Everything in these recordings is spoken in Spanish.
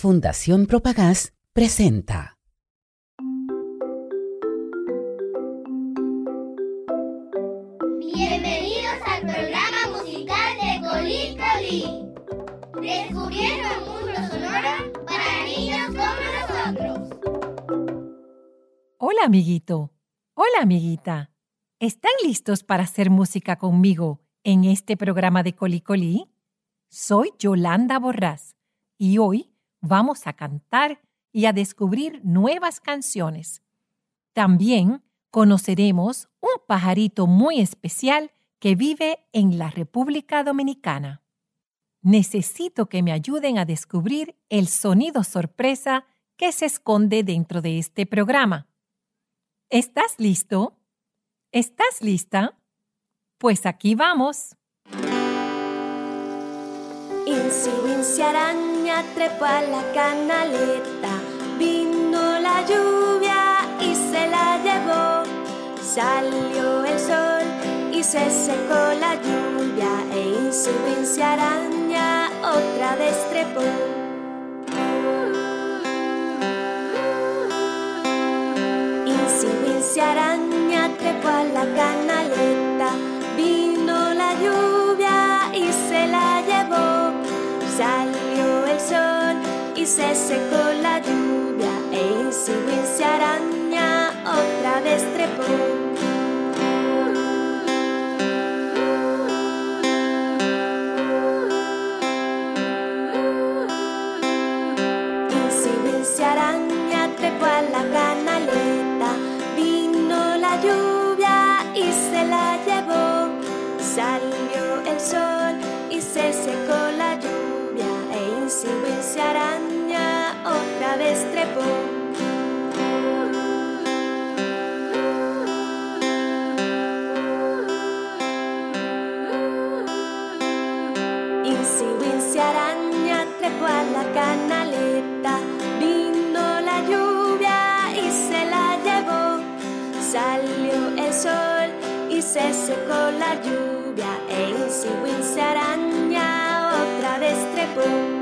Fundación Propagás presenta. Bienvenidos al programa musical de Colí Colí. Descubriendo un mundo sonoro para niños como nosotros. Hola, amiguito. Hola, amiguita. ¿Están listos para hacer música conmigo en este programa de Colí Colí? Soy Yolanda Borrás y hoy vamos a cantar y a descubrir nuevas canciones. También conoceremos un pajarito muy especial que vive en la República Dominicana. Necesito que me ayuden a descubrir el sonido sorpresa que se esconde dentro de este programa. ¿Estás listo? ¿Estás lista? Pues aquí vamos. Wincy araña trepó a la canaleta, vino la lluvia y se la llevó. Salió el sol y se secó la lluvia e Wincy araña otra vez trepó. Araña trepó a la se secó la lluvia e Insi Wincy araña otra vez trepó. Insi Wincy araña trepó a la canaleta, vino la lluvia y se la llevó. Salió el sol y se secó se la llevó. Salió el sol y se secó la lluvia e Insi Wincy araña otra vez trepó.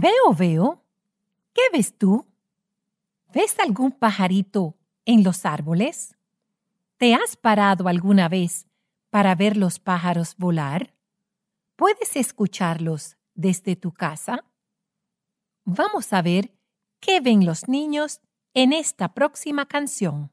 Veo, veo. ¿Qué ves tú? ¿Ves algún pajarito en los árboles? ¿Te has parado alguna vez para ver los pájaros volar? ¿Puedes escucharlos desde tu casa? Vamos a ver qué ven los niños en esta próxima canción.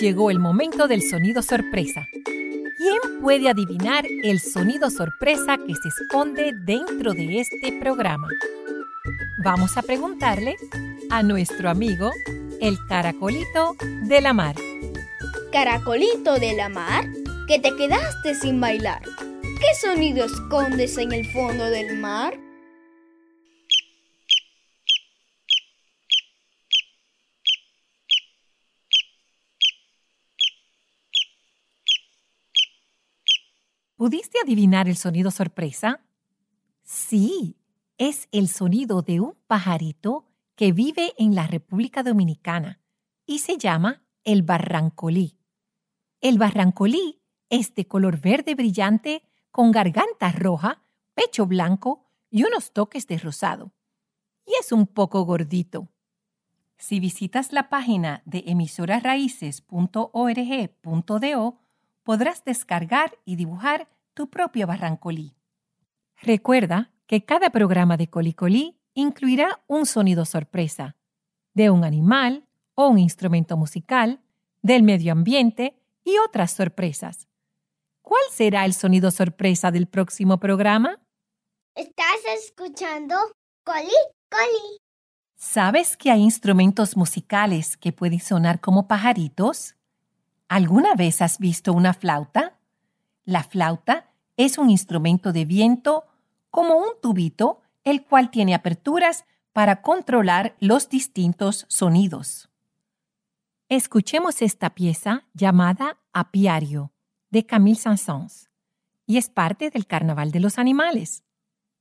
Llegó el momento del sonido sorpresa. ¿Quién puede adivinar el sonido sorpresa que se esconde dentro de este programa? Vamos a preguntarle a nuestro amigo, el caracolito de la mar. Caracolito de la mar, que te quedaste sin bailar. ¿Qué sonido escondes en el fondo del mar? ¿Pudiste adivinar el sonido sorpresa? Sí, es el sonido de un pajarito que vive en la República Dominicana y se llama el barrancolí. El barrancolí es de color verde brillante con garganta roja, pecho blanco y unos toques de rosado. Y es un poco gordito. Si visitas la página de emisorasraíces.org.do, podrás descargar y dibujar tu propio barrancolí. Recuerda que cada programa de Colicolí incluirá un sonido sorpresa de un animal o un instrumento musical, del medio ambiente y otras sorpresas. ¿Cuál será el sonido sorpresa del próximo programa? Estás escuchando Coli Coli. ¿Sabes que hay instrumentos musicales que pueden sonar como pajaritos? ¿Alguna vez has visto una flauta? La flauta es un instrumento de viento como un tubito, el cual tiene aperturas para controlar los distintos sonidos. Escuchemos esta pieza llamada Apiario de Camille Saint-Saëns y es parte del Carnaval de los Animales.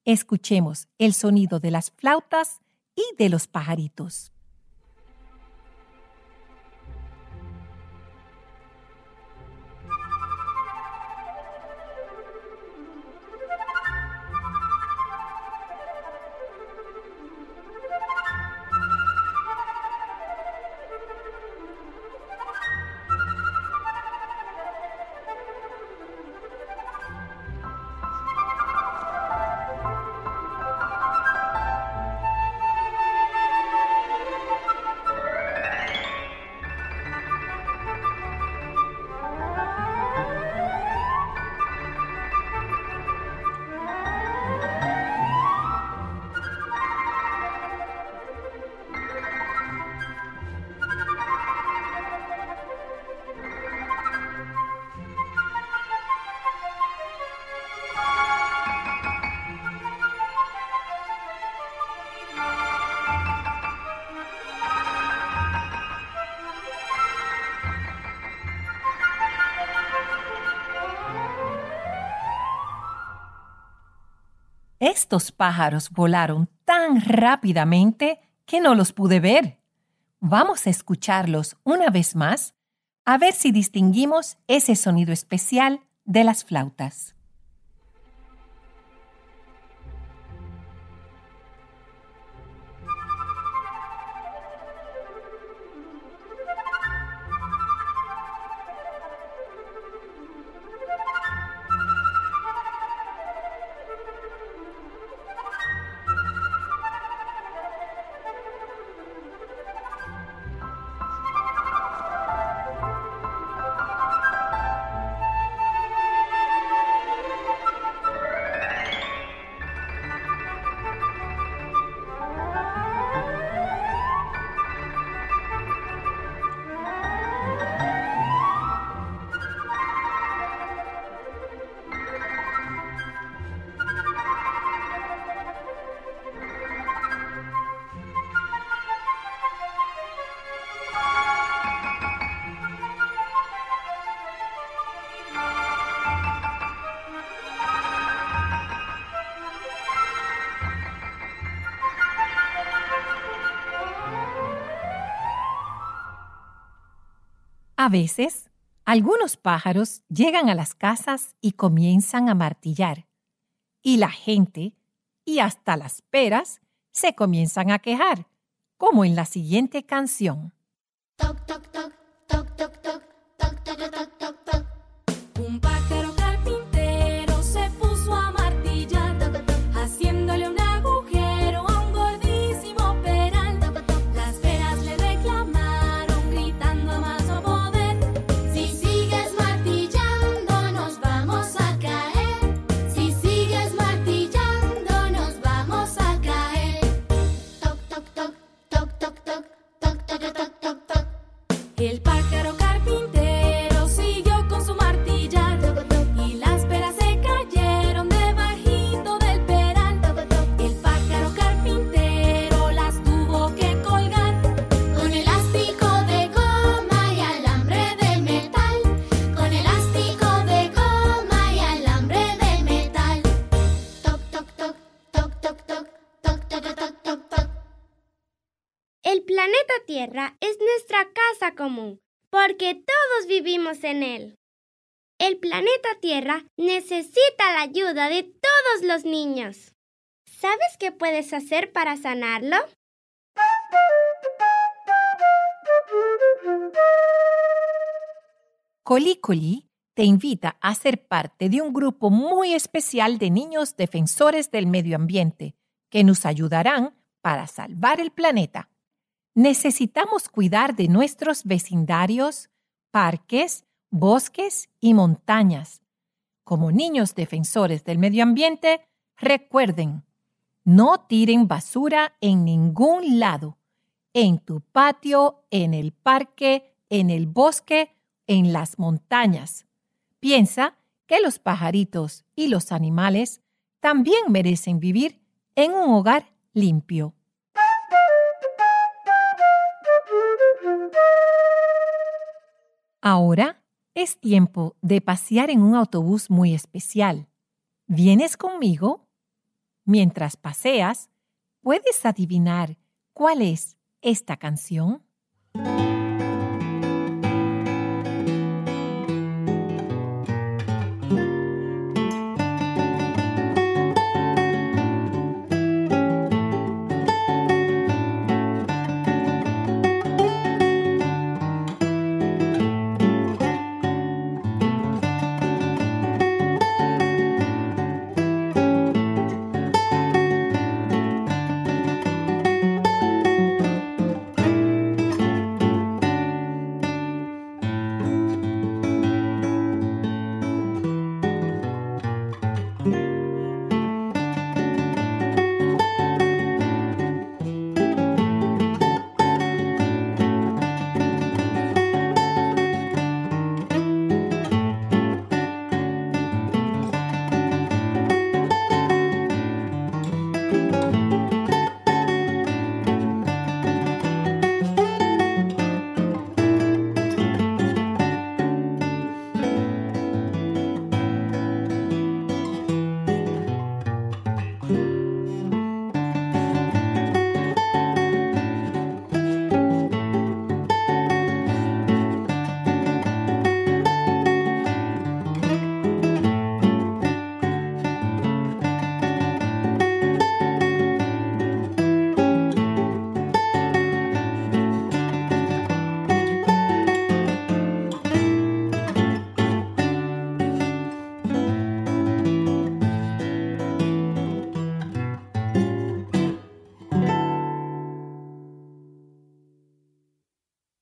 Escuchemos el sonido de las flautas y de los pajaritos. Estos pájaros volaron tan rápidamente que no los pude ver. Vamos a escucharlos una vez más a ver si distinguimos ese sonido especial de las flautas. A veces, algunos pájaros llegan a las casas y comienzan a martillar, y la gente, y hasta las peras, se comienzan a quejar, como en la siguiente canción. Planeta Tierra es nuestra casa común, porque todos vivimos en él. El planeta Tierra necesita la ayuda de todos los niños. ¿Sabes qué puedes hacer para sanarlo? Colícoli te invita a ser parte de un grupo muy especial de niños defensores del medio ambiente que nos ayudarán para salvar el planeta. Necesitamos cuidar de nuestros vecindarios, parques, bosques y montañas. Como niños defensores del medio ambiente, recuerden, no tiren basura en ningún lado, en tu patio, en el parque, en el bosque, en las montañas. Piensa que los pajaritos y los animales también merecen vivir en un hogar limpio. Ahora es tiempo de pasear en un autobús muy especial. ¿Vienes conmigo? Mientras paseas, ¿puedes adivinar cuál es esta canción?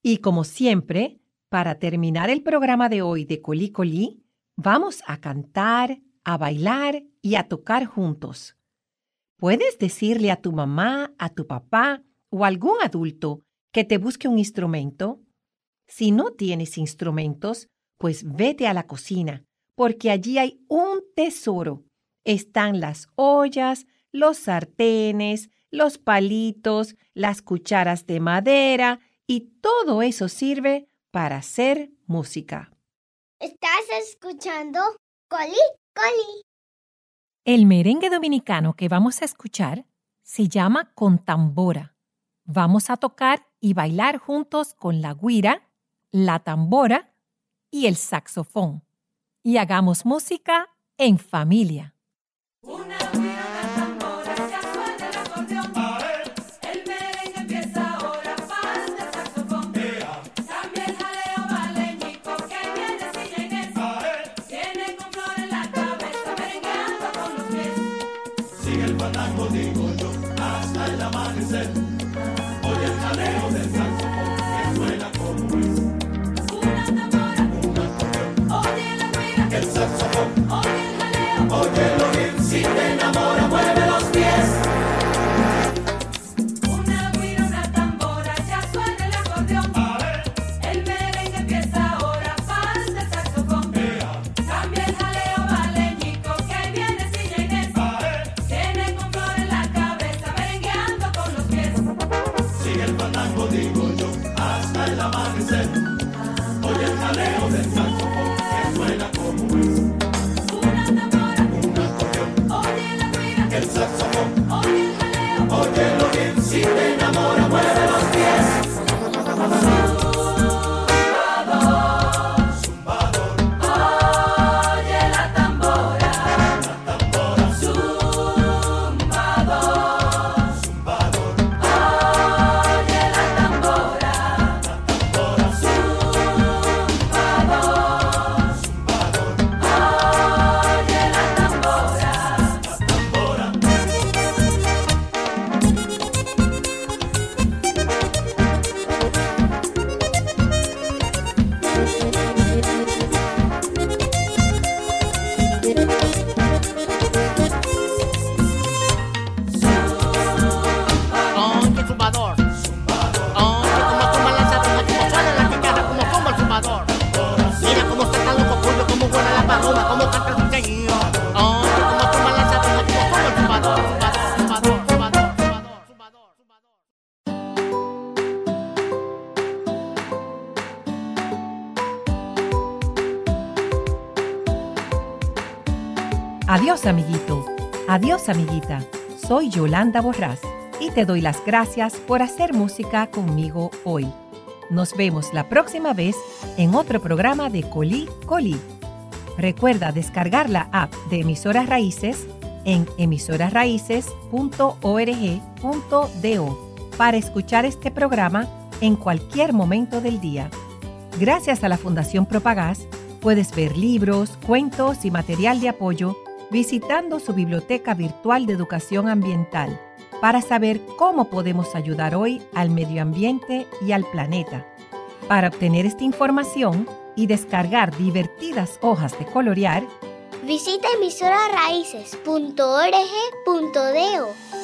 Y como siempre, para terminar el programa de hoy de Colí Colí, vamos a cantar, a bailar y a tocar juntos. Puedes decirle a tu mamá, a tu papá o algún adulto que te busque un instrumento. Si no tienes instrumentos, pues vete a la cocina, porque allí hay un tesoro. Están las ollas, los sartenes, los palitos, las cucharas de madera y todo eso sirve para hacer música. ¿Estás escuchando? Coli, coli. El merengue dominicano que vamos a escuchar se llama Contambora. Vamos a tocar y bailar juntos con la guira, la tambora y el saxofón. Y hagamos música en familia. Adiós, amiguito. Adiós, amiguita. Soy Yolanda Borrás y te doy las gracias por hacer música conmigo hoy. Nos vemos la próxima vez en otro programa de Colí Colí. Recuerda descargar la app de Emisoras Raíces en emisorasraíces.org.do para escuchar este programa en cualquier momento del día. Gracias a la Fundación Propagás, puedes ver libros, cuentos y material de apoyo visitando su biblioteca virtual de educación ambiental para saber cómo podemos ayudar hoy al medio ambiente y al planeta. Para obtener esta información y descargar divertidas hojas de colorear, visita emisorasraíces.org.do